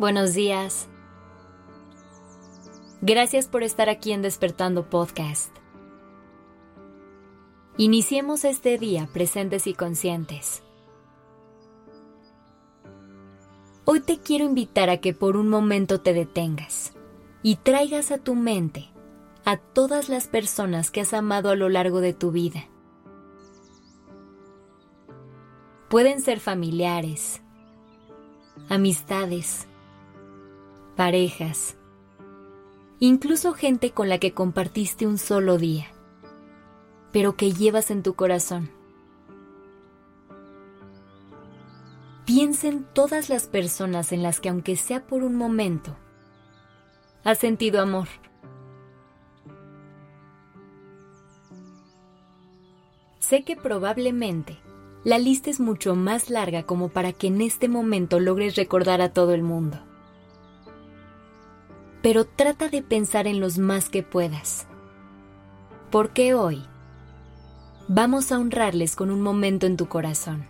buenos días. Gracias por estar aquí en Despertando Podcast. Iniciemos este día presentes y conscientes. Hoy te quiero invitar a que por un momento te detengas y traigas a tu mente a todas las personas que has amado a lo largo de tu vida. Pueden ser familiares, amistades, parejas, incluso gente con la que compartiste un solo día, pero que llevas en tu corazón. Piensa en todas las personas en las que aunque sea por un momento, has sentido amor. Sé que probablemente la lista es mucho más larga como para que en este momento logres recordar a todo el mundo. Pero trata de pensar en los más que puedas. Porque hoy vamos a honrarles con un momento en tu corazón.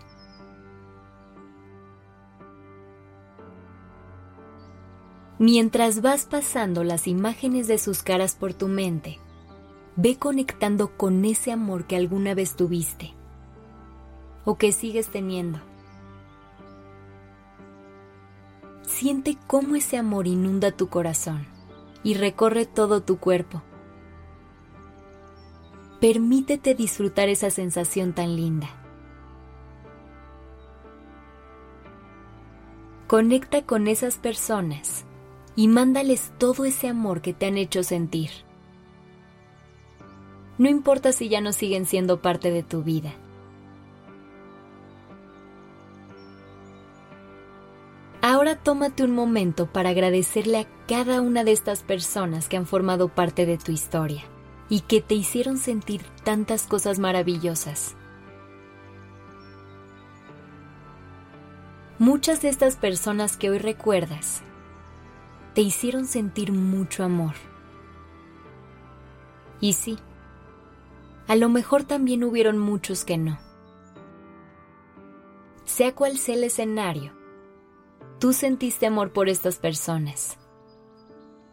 Mientras vas pasando las imágenes de sus caras por tu mente, ve conectando con ese amor que alguna vez tuviste o que sigues teniendo. Siente cómo ese amor inunda tu corazón y recorre todo tu cuerpo. Permítete disfrutar esa sensación tan linda. Conecta con esas personas y mándales todo ese amor que te han hecho sentir. No importa si ya no siguen siendo parte de tu vida. Tómate un momento para agradecerle a cada una de estas personas que han formado parte de tu historia y que te hicieron sentir tantas cosas maravillosas. Muchas de estas personas que hoy recuerdas te hicieron sentir mucho amor. Y sí, a lo mejor también hubieron muchos que no. Sea cual sea el escenario, tú sentiste amor por estas personas.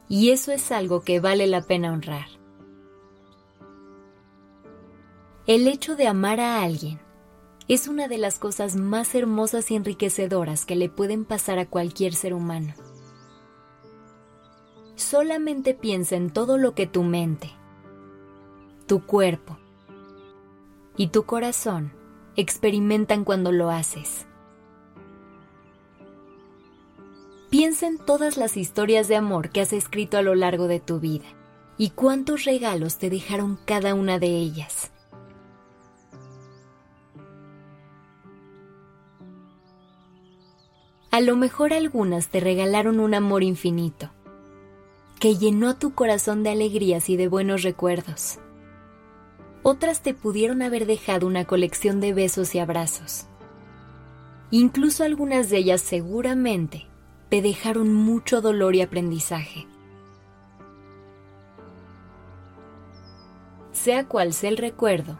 Y eso es algo que vale la pena honrar. El hecho de amar a alguien es una de las cosas más hermosas y enriquecedoras que le pueden pasar a cualquier ser humano. Solamente piensa en todo lo que tu mente, tu cuerpo, y tu corazón experimentan cuando lo haces. Piensa en todas las historias de amor que has escrito a lo largo de tu vida y cuántos regalos te dejaron cada una de ellas. A lo mejor algunas te regalaron un amor infinito, que llenó tu corazón de alegrías y de buenos recuerdos otras te pudieron haber dejado una colección de besos y abrazos. Incluso algunas de ellas seguramente te dejaron mucho dolor y aprendizaje. Sea cual sea el recuerdo,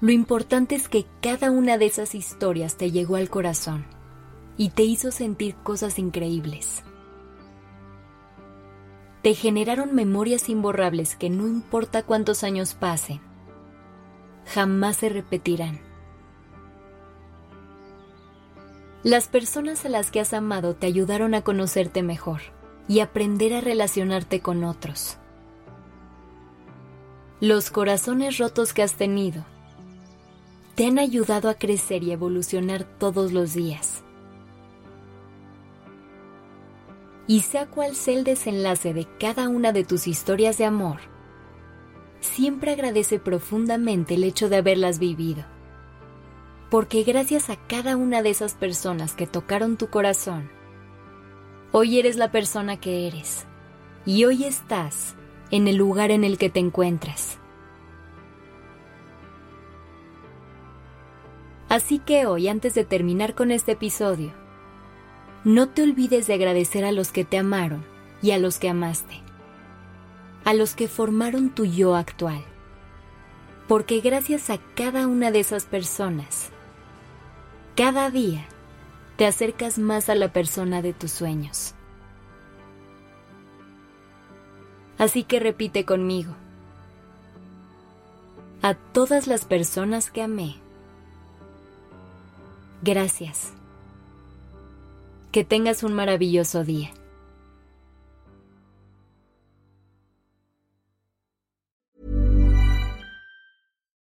lo importante es que cada una de esas historias te llegó al corazón y te hizo sentir cosas increíbles. Te generaron memorias imborrables que no importa cuántos años pasen, jamás se repetirán. Las personas a las que has amado te ayudaron a conocerte mejor y aprender a relacionarte con otros. Los corazones rotos que has tenido te han ayudado a crecer y evolucionar todos los días. y sea cual sea el desenlace de cada una de tus historias de amor, siempre agradece profundamente el hecho de haberlas vivido. Porque gracias a cada una de esas personas que tocaron tu corazón, hoy eres la persona que eres y hoy estás en el lugar en el que te encuentras. Así que hoy, antes de terminar con este episodio, no te olvides de agradecer a los que te amaron y a los que amaste, a los que formaron tu yo actual, porque gracias a cada una de esas personas, cada día te acercas más a la persona de tus sueños. Así que repite conmigo. A todas las personas que amé, gracias. Que tengas un maravilloso día.